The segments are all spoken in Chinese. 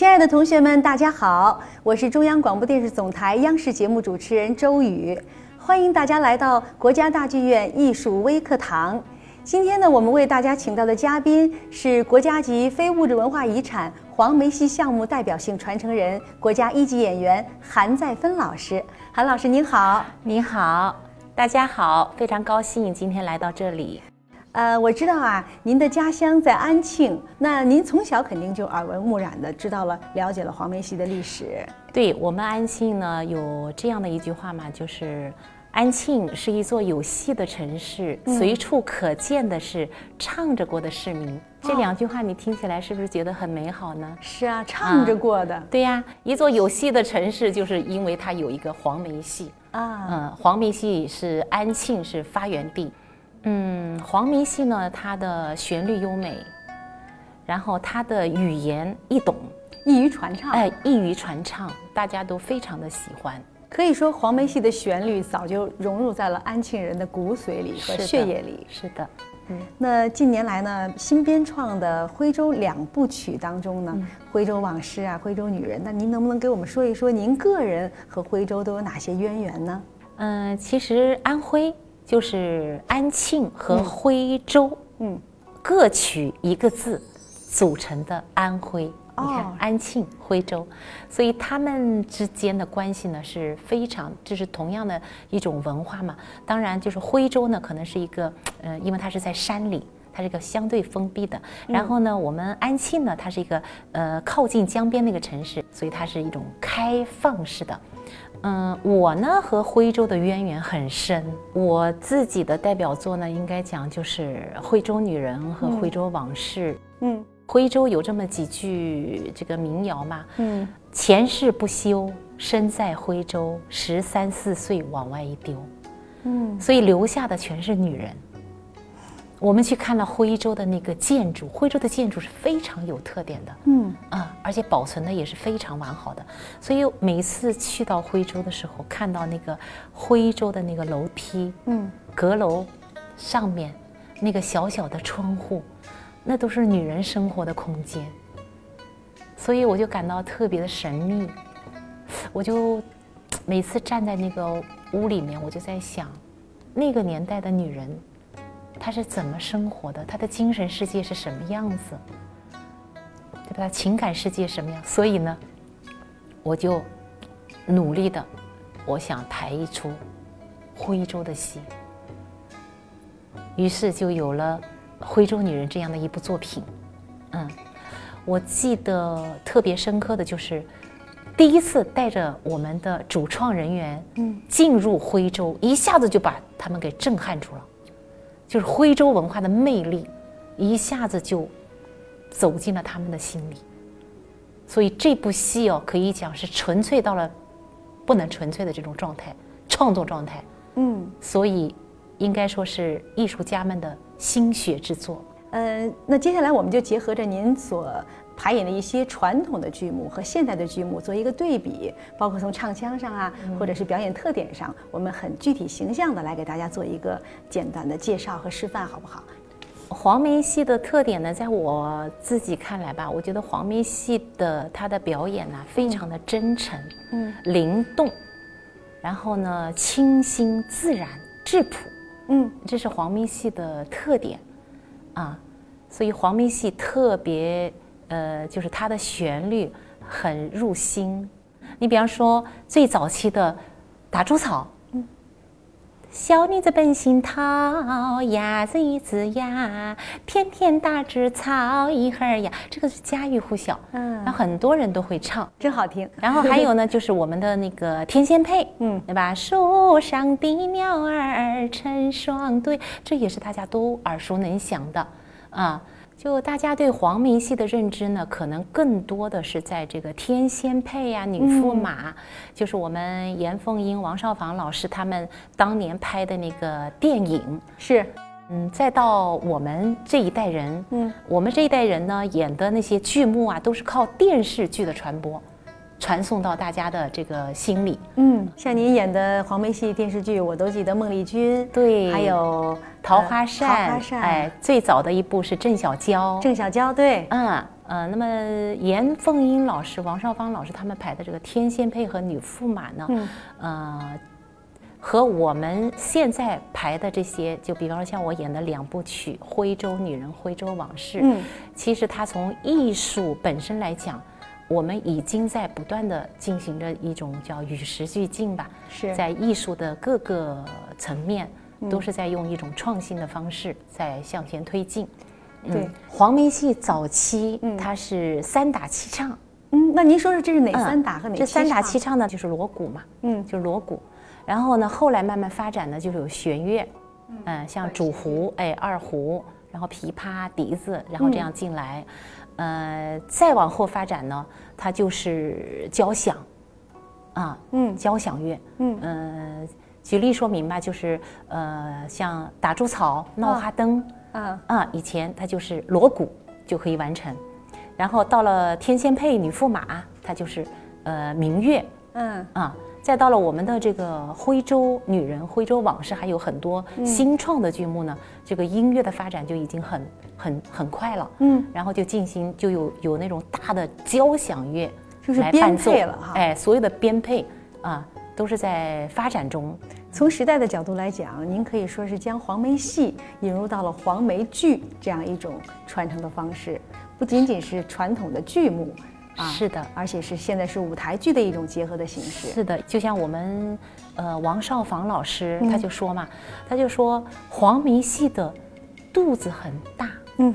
亲爱的同学们，大家好，我是中央广播电视总台央视节目主持人周宇，欢迎大家来到国家大剧院艺术微课堂。今天呢，我们为大家请到的嘉宾是国家级非物质文化遗产黄梅戏项目代表性传承人、国家一级演员韩再芬老师。韩老师您好，您好，大家好，非常高兴今天来到这里。呃，我知道啊，您的家乡在安庆，那您从小肯定就耳闻目染的知道了、了解了黄梅戏的历史。对我们安庆呢，有这样的一句话嘛，就是安庆是一座有戏的城市，随处可见的是唱着过的市民。这两句话你听起来是不是觉得很美好呢？是啊，唱着过的。对呀，一座有戏的城市，就是因为它有一个黄梅戏啊。嗯，黄梅戏是安庆是发源地。嗯，黄梅戏呢，它的旋律优美，然后它的语言易懂，易于传唱。哎，易于传唱，大家都非常的喜欢。可以说，黄梅戏的旋律早就融入在了安庆人的骨髓里和血液里。是的，嗯。那近年来呢，新编创的徽州两部曲当中呢，《徽州往事》啊，《徽州女人》，那您能不能给我们说一说，您个人和徽州都有哪些渊源呢？嗯，其实安徽。就是安庆和徽州，嗯，各取一个字组成的安徽。你看，安庆、徽州，所以他们之间的关系呢是非常，就是同样的一种文化嘛。当然，就是徽州呢，可能是一个，呃，因为它是在山里，它是一个相对封闭的。然后呢，我们安庆呢，它是一个呃靠近江边那个城市，所以它是一种开放式的。嗯，我呢和徽州的渊源很深。我自己的代表作呢，应该讲就是《徽州女人》和《徽州往事》。嗯，徽州有这么几句这个民谣嘛。嗯，前世不修，身在徽州，十三四岁往外一丢。嗯，所以留下的全是女人。我们去看了徽州的那个建筑，徽州的建筑是非常有特点的，嗯啊，而且保存的也是非常完好的。所以每次去到徽州的时候，看到那个徽州的那个楼梯，嗯，阁楼上面那个小小的窗户，那都是女人生活的空间。所以我就感到特别的神秘。我就每次站在那个屋里面，我就在想，那个年代的女人。他是怎么生活的？他的精神世界是什么样子？对吧？情感世界什么样？所以呢，我就努力的，我想排一出徽州的戏。于是就有了《徽州女人》这样的一部作品。嗯，我记得特别深刻的就是第一次带着我们的主创人员，嗯，进入徽州，一下子就把他们给震撼住了。就是徽州文化的魅力，一下子就走进了他们的心里。所以这部戏哦，可以讲是纯粹到了不能纯粹的这种状态，创作状态。嗯，所以应该说是艺术家们的心血之作。呃，那接下来我们就结合着您所。排演的一些传统的剧目和现代的剧目做一个对比，包括从唱腔上啊，或者是表演特点上，我们很具体形象的来给大家做一个简短的介绍和示范，好不好？黄梅戏的特点呢，在我自己看来吧，我觉得黄梅戏的它的表演呢，非常的真诚，嗯，灵动，然后呢，清新自然质朴，嗯，这是黄梅戏的特点，啊，所以黄梅戏特别。呃，就是它的旋律很入心。你比方说最早期的《打猪草》，嗯，小女子本性讨，鸭子一只鸭，天天打猪草一会儿呀，这个是家喻户晓，嗯，那很多人都会唱，真好听。然后还有呢，就是我们的那个《天仙配》，嗯，对吧？树上的鸟儿成双对，这也是大家都耳熟能详的，啊。就大家对黄梅戏的认知呢，可能更多的是在这个天仙配呀、女驸马，就是我们严凤英、王少舫老师他们当年拍的那个电影。是，嗯，再到我们这一代人，嗯，我们这一代人呢演的那些剧目啊，都是靠电视剧的传播。传送到大家的这个心里。嗯，像您演的黄梅戏电视剧，我都记得孟丽君，对，还有桃花扇，桃花扇，哎，最早的一部是郑小娇，郑小娇，对，嗯呃，那么严凤英老师、王少芳老师他们排的这个天仙配和女驸马呢，呃，和我们现在排的这些，就比方说像我演的两部曲《徽州女人》《徽州往事》，嗯，其实它从艺术本身来讲，我们已经在不断的进行着一种叫与时俱进吧，是在艺术的各个层面，都是在用一种创新的方式在向前推进。对，黄梅戏早期它是三打七唱。嗯，那您说说这是哪三打和哪？这三打七唱呢，就是锣鼓嘛。嗯，就是锣鼓。然后呢，后来慢慢发展呢，就是有弦乐。嗯，像主胡，哎，二胡，然后琵琶、笛子，然后这样进来。呃，再往后发展呢，它就是交响。啊，嗯，交响乐。嗯嗯，举例说明吧，就是呃，像打猪草、闹花灯。啊啊！以前它就是锣鼓就可以完成，然后到了天仙配、女驸马，它就是呃民乐。嗯啊，再到了我们的这个徽州女人、徽州往事，还有很多新创的剧目呢。这个音乐的发展就已经很很很快了。嗯，然后就进行就有有那种大的交响乐，就是编配了哈。哎，所有的编配啊。都是在发展中。从时代的角度来讲，您可以说是将黄梅戏引入到了黄梅剧这样一种传承的方式，不仅仅是传统的剧目，啊，是的，而且是现在是舞台剧的一种结合的形式。是的，就像我们呃王少芳老师他就说嘛，他就说黄梅戏的肚子很大，嗯，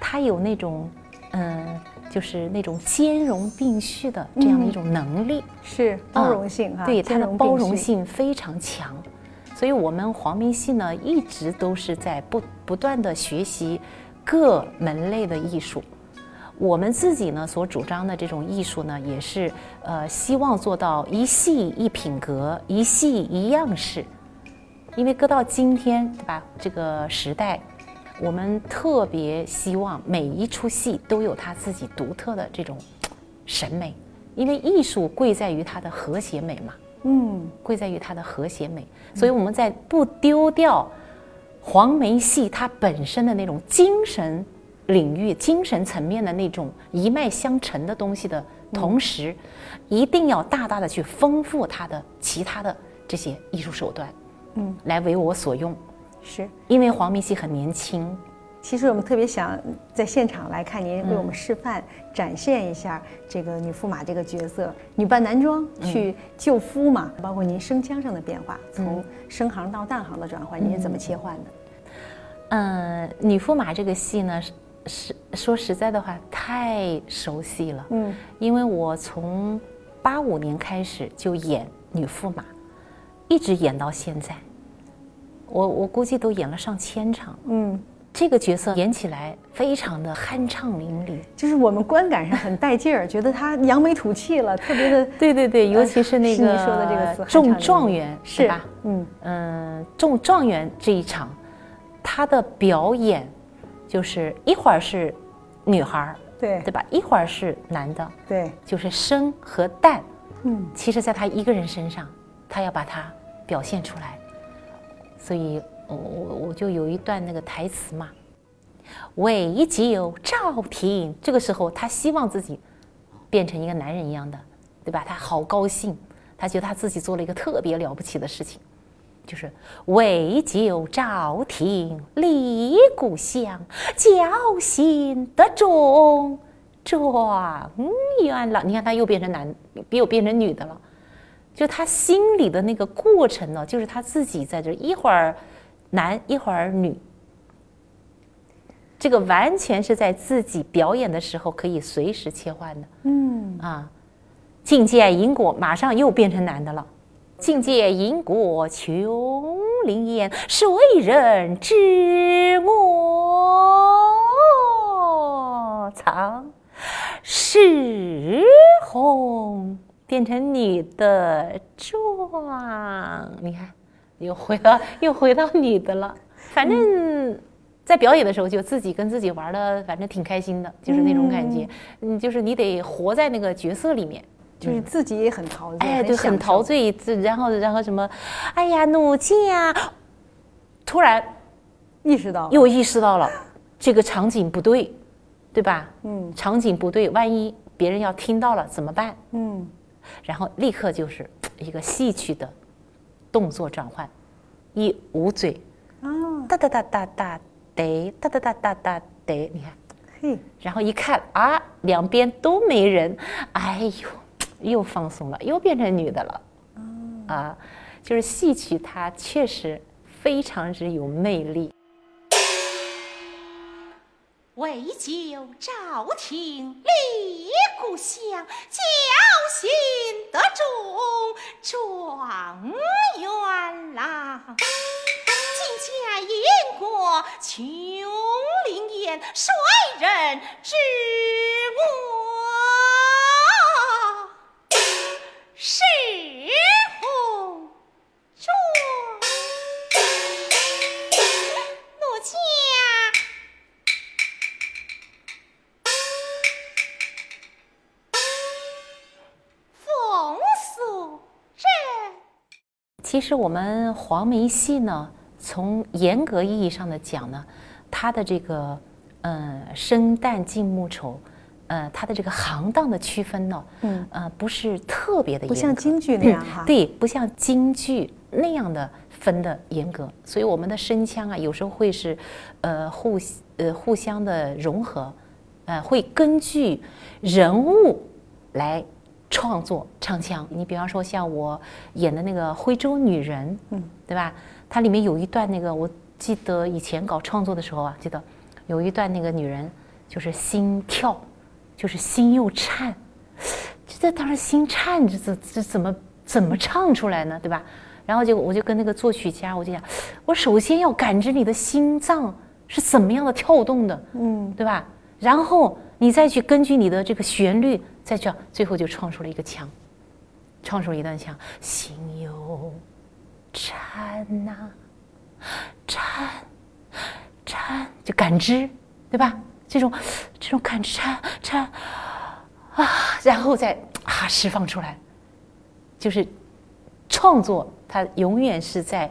他有那种嗯。就是那种兼容并蓄的这样的一种能力，是包容性哈，对它的包容性非常强，所以我们黄梅戏呢一直都是在不不断的学习各门类的艺术，我们自己呢所主张的这种艺术呢也是呃希望做到一戏一品格，一戏一样式，因为搁到今天对吧这个时代。我们特别希望每一出戏都有它自己独特的这种审美，因为艺术贵在于它的和谐美嘛。嗯，贵在于它的和谐美，所以我们在不丢掉黄梅戏它本身的那种精神领域、精神层面的那种一脉相承的东西的同时，一定要大大的去丰富它的其他的这些艺术手段，嗯，来为我所用。是。因为黄梅戏很年轻，其实我们特别想在现场来看您为我们示范展现一下这个女驸马这个角色，女扮男装去救夫嘛，包括您声腔上的变化，从声行到旦行的转换，您是怎么切换的？嗯，女驸马这个戏呢，是说实在的话太熟悉了，嗯，因为我从八五年开始就演女驸马，一直演到现在。我我估计都演了上千场，嗯，这个角色演起来非常的酣畅淋漓，就是我们观感上很带劲儿，觉得他扬眉吐气了，特别的，对对对，尤其是那个说的这个词，中状元是吧？嗯。嗯，中状元这一场，他的表演就是一会儿是女孩儿，对对吧？一会儿是男的，对，就是生和旦，嗯，其实在他一个人身上，他要把它表现出来。所以，我我我就有一段那个台词嘛，“为救赵婷”，这个时候他希望自己变成一个男人一样的，对吧？他好高兴，他觉得他自己做了一个特别了不起的事情，就是为救朝廷，立故乡，教心得中状元了。你看，他又变成男，又变成女的了。就他心里的那个过程呢，就是他自己在这一会儿男一会儿女，这个完全是在自己表演的时候可以随时切换的。嗯啊，境界因果马上又变成男的了。境界因果穷灵烟，谁人知我藏？是红。变成你的状，你看，又回到又回到你的了。反正，在表演的时候就自己跟自己玩的，反正挺开心的，就是那种感觉。嗯，就是你得活在那个角色里面，就是自己也很陶醉，哎，对很陶醉。自然后，然后什么？哎呀，怒气啊！突然意识到，又意识到了 这个场景不对，对吧？嗯，场景不对，万一别人要听到了怎么办？嗯，然后立刻就是一个戏曲的动作转换，一捂嘴，啊，哒哒哒哒哒得，哒哒哒哒哒得，你看，嘿，然后一看啊，两边都没人，哎呦，又放松了，又变成女的了，啊，就是戏曲它确实非常之有魅力。为救朝廷立故乡，侥幸得中状元郎。今家因过琼林宴，谁人知我是？其实我们黄梅戏呢，从严格意义上的讲呢，它的这个，嗯，生旦净末丑，呃，它的这个行当的区分呢，嗯，呃，不是特别的严格，不像京剧那样哈，对，不像京剧那样的分的严格，所以我们的声腔啊，有时候会是，呃，互呃互相的融合，呃，会根据人物来。创作唱腔，你比方说像我演的那个徽州女人，嗯，对吧？它里面有一段那个，我记得以前搞创作的时候啊，记得有一段那个女人就是心跳，就是心又颤，这当时心颤，这这这怎么怎么唱出来呢？对吧？然后就我就跟那个作曲家，我就讲，我首先要感知你的心脏是怎么样的跳动的，嗯，对吧？然后你再去根据你的这个旋律。再这样，最后就创出了一个腔，创出了一段腔，心又颤呐，颤，颤，就感知，对吧？这种，这种感知颤颤啊，然后再啊释放出来，就是创作，它永远是在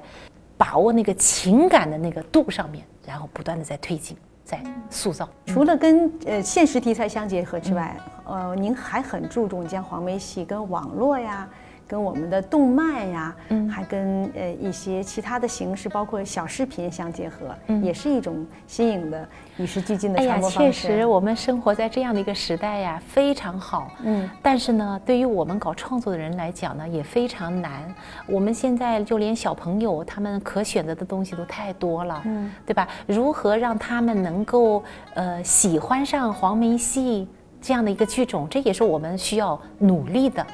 把握那个情感的那个度上面，然后不断的在推进。在塑造，除了跟呃现实题材相结合之外，呃，您还很注重将黄梅戏跟网络呀。跟我们的动漫呀，嗯，还跟呃一些其他的形式，包括小视频相结合，嗯，也是一种新颖的与时俱进的传播方式。确实，我们生活在这样的一个时代呀，非常好。嗯，但是呢，对于我们搞创作的人来讲呢，也非常难。我们现在就连小朋友，他们可选择的东西都太多了，嗯，对吧？如何让他们能够呃喜欢上黄梅戏这样的一个剧种，这也是我们需要努力的。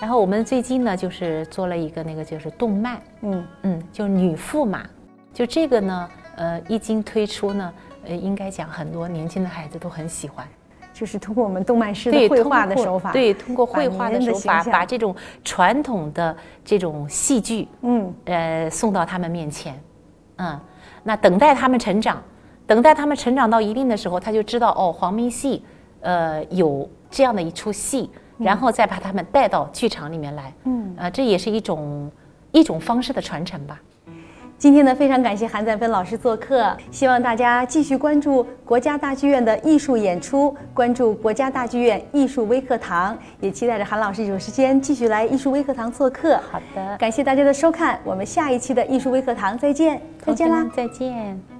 然后我们最近呢，就是做了一个那个就是动漫，嗯。嗯，就女驸马，就这个呢，呃，一经推出呢，呃，应该讲很多年轻的孩子都很喜欢，就是通过我们动漫师的绘画的手法，对，通过绘画的手法，把这种传统的这种戏剧，嗯，呃，送到他们面前，嗯，那等待他们成长，等待他们成长到一定的时候，他就知道哦，黄梅戏，呃，有这样的一出戏。然后再把他们带到剧场里面来，嗯，啊，这也是一种一种方式的传承吧。今天呢，非常感谢韩赞芬老师做客，希望大家继续关注国家大剧院的艺术演出，关注国家大剧院艺术微课堂，也期待着韩老师有时间继续来艺术微课堂做客。好的，感谢大家的收看，我们下一期的艺术微课堂再见，再见啦，再见。